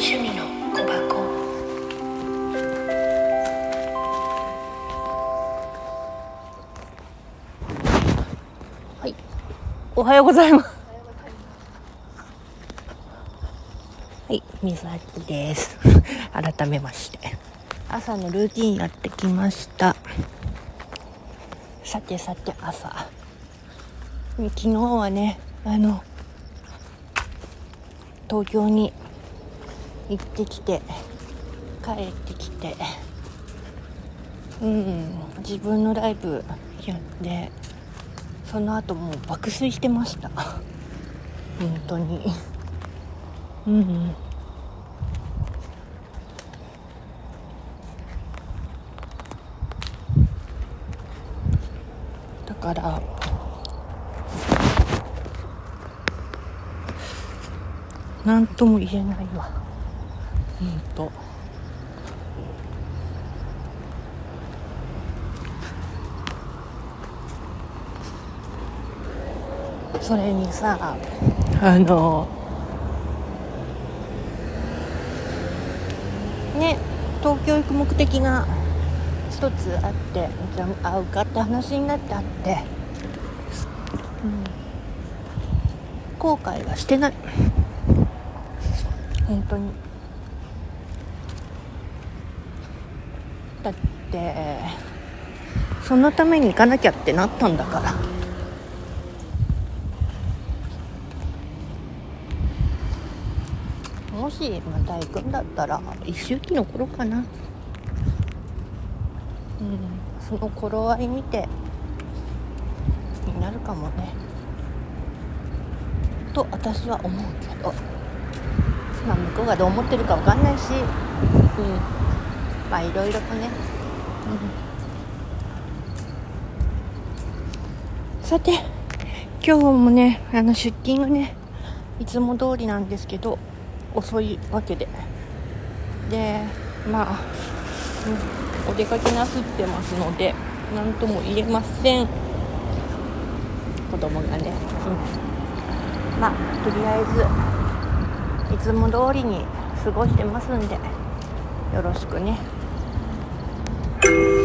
趣味の小箱。はい。おはようございます。はい水あきです。改めまして。朝のルーティンやってきました。さてさて朝。昨日はねあの東京に行ってきて帰ってきて。うん自分のライブやってその後もう爆睡してました。本当に。うん。だから何とも言えないわ。うんと。それにさあのね東京行く目的が一つあってじゃあ会うかって話になってあって、うん、後悔はしてない。本当に。だってそのために行かなきゃってなったんだから。もしまた行くんだったら一周期の頃かな。うんその頃合い見てになるかもね。と私は思うけど。まあ向こうがどう思ってるか分かんないし。うん。まあいろいろとね、うん、さて今日もねあの出勤はねいつも通りなんですけど遅いわけで。でまあ、うん、お出かけなすってますので何とも言えません。子供がね、うん、まあとりあえずいつも通りに過ごしてますんでよろしくね。thank you